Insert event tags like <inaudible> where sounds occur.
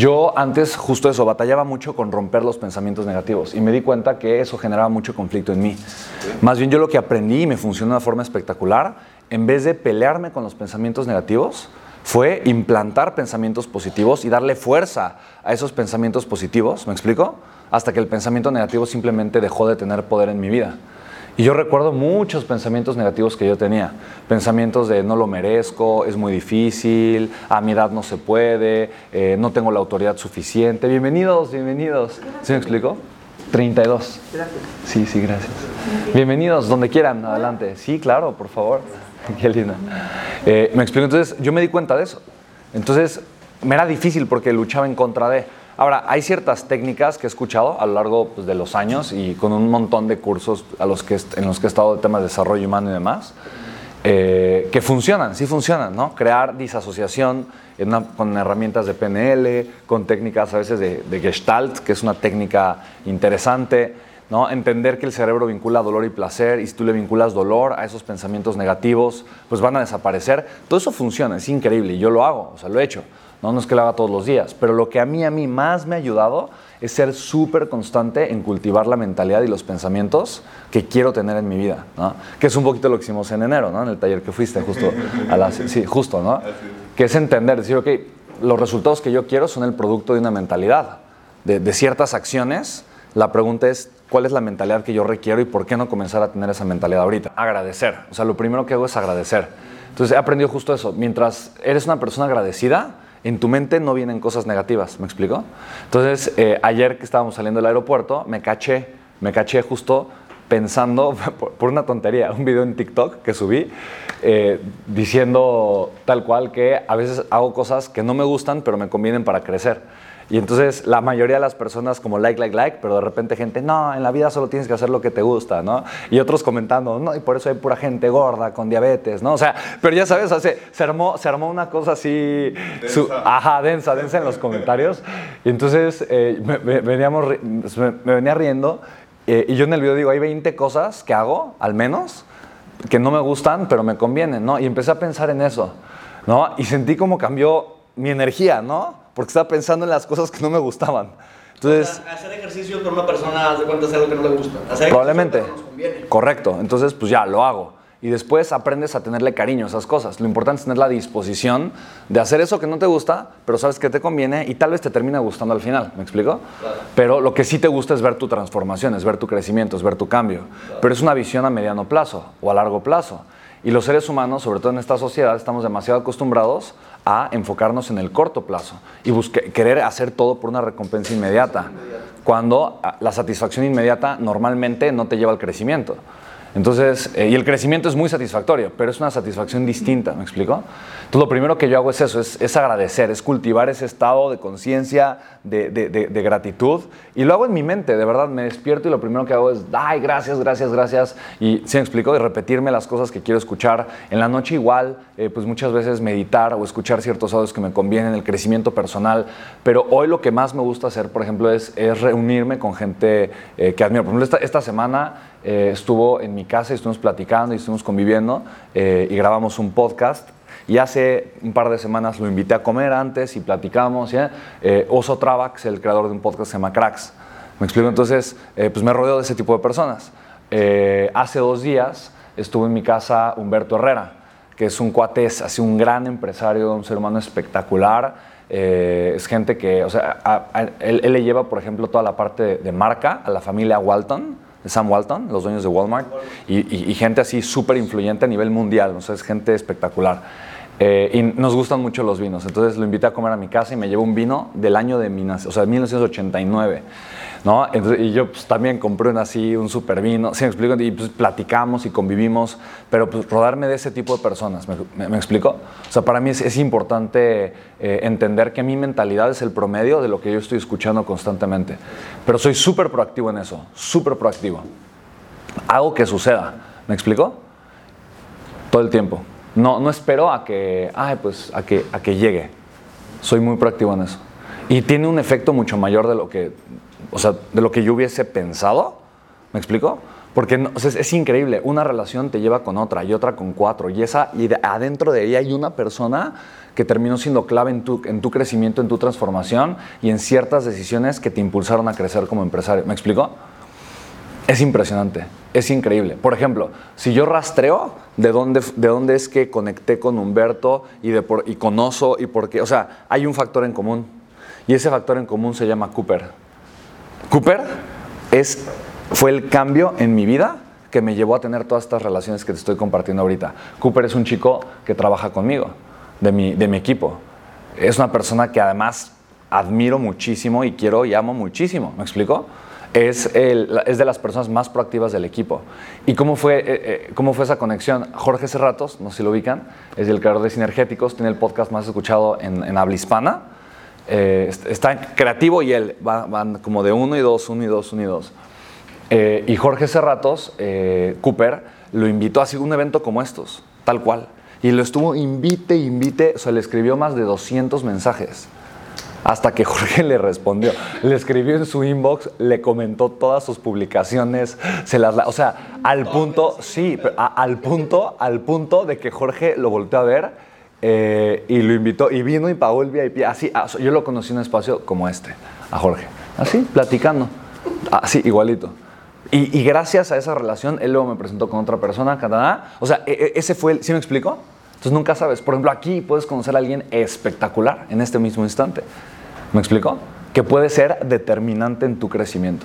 Yo antes justo eso, batallaba mucho con romper los pensamientos negativos y me di cuenta que eso generaba mucho conflicto en mí. Más bien yo lo que aprendí y me funcionó de una forma espectacular, en vez de pelearme con los pensamientos negativos, fue implantar pensamientos positivos y darle fuerza a esos pensamientos positivos, ¿me explico? Hasta que el pensamiento negativo simplemente dejó de tener poder en mi vida. Y yo recuerdo muchos pensamientos negativos que yo tenía. Pensamientos de no lo merezco, es muy difícil, a mi edad no se puede, eh, no tengo la autoridad suficiente. Bienvenidos, bienvenidos. ¿Sí me explico? 32. Gracias. Sí, sí, gracias. Bienvenidos, donde quieran, adelante. Sí, claro, por favor. <laughs> Qué linda. Eh, me explico, entonces yo me di cuenta de eso. Entonces me era difícil porque luchaba en contra de. Ahora, hay ciertas técnicas que he escuchado a lo largo pues, de los años y con un montón de cursos a los que, en los que he estado de temas de desarrollo humano y demás, eh, que funcionan, sí funcionan, ¿no? Crear disasociación con herramientas de PNL, con técnicas a veces de, de Gestalt, que es una técnica interesante, ¿no? Entender que el cerebro vincula dolor y placer y si tú le vinculas dolor a esos pensamientos negativos, pues van a desaparecer. Todo eso funciona, es increíble y yo lo hago, o sea, lo he hecho. No, no es que lo haga todos los días, pero lo que a mí, a mí más me ha ayudado es ser súper constante en cultivar la mentalidad y los pensamientos que quiero tener en mi vida, ¿no? Que es un poquito lo que hicimos en enero, ¿no? En el taller que fuiste, justo a las... <laughs> Sí, justo, ¿no? Que es entender, decir, ok, los resultados que yo quiero son el producto de una mentalidad, de, de ciertas acciones. La pregunta es, ¿cuál es la mentalidad que yo requiero y por qué no comenzar a tener esa mentalidad ahorita? Agradecer. O sea, lo primero que hago es agradecer. Entonces, he aprendido justo eso. Mientras eres una persona agradecida, en tu mente no vienen cosas negativas, ¿me explico? Entonces, eh, ayer que estábamos saliendo del aeropuerto, me caché, me caché justo pensando, <laughs> por, una tontería, un video en TikTok que subí, eh, diciendo tal cual que a veces hago cosas que no me gustan, pero me convienen para crecer. Y entonces la mayoría de las personas como like, like, like, pero de repente gente, no, en la vida solo tienes que hacer lo que te gusta, ¿no? Y otros comentando, no, y por eso hay pura gente gorda con diabetes, ¿no? O sea, pero ya sabes, se, armó, se armó una cosa así, densa. ajá, densa, densa en los comentarios. Y entonces eh, me, veníamos, me, venía riendo eh, y yo en el video digo, hay 20 cosas que hago, al menos, que no me gustan, pero me convienen, ¿no? Y empecé a pensar en eso, ¿no? Y sentí como cambió mi energía, ¿no? porque estaba pensando en las cosas que no me gustaban. Entonces, hacer ejercicio con una persona, de cuenta, es algo que no le gusta. probablemente. Correcto. Entonces, pues ya, lo hago. Y después aprendes a tenerle cariño a esas cosas. Lo importante es tener la disposición de hacer eso que no te gusta, pero sabes que te conviene y tal vez te termina gustando al final. ¿Me explico? Pero lo que sí te gusta es ver tu transformación, es ver tu crecimiento, es ver tu cambio. Pero es una visión a mediano plazo o a largo plazo. Y los seres humanos, sobre todo en esta sociedad, estamos demasiado acostumbrados a enfocarnos en el corto plazo y querer hacer todo por una recompensa inmediata, cuando ah, la satisfacción inmediata normalmente no te lleva al crecimiento. Entonces, eh, y el crecimiento es muy satisfactorio, pero es una satisfacción distinta, ¿me explico? Entonces, lo primero que yo hago es eso, es, agradecer, es cultivar ese estado de conciencia, de, gratitud, y lo hago en mi mente, de verdad, me despierto y lo primero que hago es, ay, gracias, gracias, gracias, y ¿sí me explico? Y repetirme las cosas que quiero escuchar. En la noche igual, eh, pues muchas veces meditar o escuchar ciertos audios que me convienen, el crecimiento personal, pero hoy lo que más me gusta hacer, por ejemplo, es, reunirme con gente eh, que admiro. Por ejemplo, esta semana eh, estuvo en mi casa y estuvimos platicando y estuvimos conviviendo eh, y grabamos un podcast. Y hace un par de semanas lo invité a comer antes y platicamos. Eh, Oso Travax, el creador de un podcast que se llama Cracks. Me explico, entonces, pues me rodeo de ese tipo de personas. hace dos días estuvo en mi casa Humberto Herrera, que es un cuate, es así un gran empresario, un ser humano espectacular. es gente que, o sea, él, le lleva, por ejemplo, toda la parte de marca a la familia Walton Sam Walton, los dueños de Walmart, y, gente así súper influyente a nivel mundial, o sea, es gente espectacular. Eh, y nos gustan mucho los vinos, entonces lo invité a comer a mi casa y me llevó un vino del año de, o sea, 1989. ¿No? y yo pues, también compré un así, un super vino, ¿sí me explico? Y pues platicamos y convivimos, pero pues rodarme de ese tipo de personas, ¿me, me, explico? O sea, para mí es, importante eh, entender que mi mentalidad es el promedio de lo que yo estoy escuchando constantemente, pero soy súper proactivo en eso, súper proactivo. Hago que suceda, ¿me explico? Todo el tiempo. No, no espero a que, ay, pues, a que, a que llegue. Soy muy proactivo en eso. Y tiene un efecto mucho mayor de lo que o sea, de lo que yo hubiese pensado. ¿Me explico? Porque no, es, increíble, una relación te lleva con otra y otra con cuatro y esa y de- adentro de ella hay una persona que terminó siendo clave en tu, en tu crecimiento, en tu transformación y en ciertas decisiones que te impulsaron a crecer como empresario. ¿Me explico? Es impresionante, es increíble. Por ejemplo, si yo rastreo de dónde, de dónde es que conecté con Humberto y, de por, y con Oso y por qué, o sea, hay un factor en común y ese factor en común se llama Cooper. Cooper es, fue el cambio en mi vida que me llevó a tener todas estas relaciones que te estoy compartiendo ahorita. Cooper es un chico que trabaja conmigo, de mi, de mi equipo. Es una persona que además admiro muchísimo y quiero y amo muchísimo. ¿Me explico? Es, el- es de las personas más proactivas del equipo. ¿Y cómo fue, eh, eh, cómo fue esa conexión? Jorge Serratos, no sé si lo ubican, es el creador de Sinergéticos, tiene el podcast más escuchado en, en habla hispana. Eh, est- está creativo y él va- van como de uno y dos, uno y dos, uno y dos. Eh, y Jorge Serratos, eh, Cooper, lo invitó a hacer un evento como estos, tal cual. Y lo estuvo invite, invite, o sea, le escribió más de 200 mensajes. Hasta que <laughs> Jorge le respondió. Le escribió en su inbox, le comentó todas sus publicaciones, se las, la- o sea, al punto, sí, a- al punto, al punto de que Jorge lo volteó a ver eh, y lo invitó y vino y pagó el VIP. Así, ah, yo lo conocí en un espacio como este, a Jorge, así, platicando, así, igualito. Y, y gracias a esa relación, él luego me presentó con otra persona, Canadá. O sea, e- e- ese fue el, ¿sí me explico? Entonces nunca sabes. Por ejemplo, aquí puedes conocer a alguien espectacular en este mismo instante. ¿Me explico? Que puede ser determinante en tu crecimiento.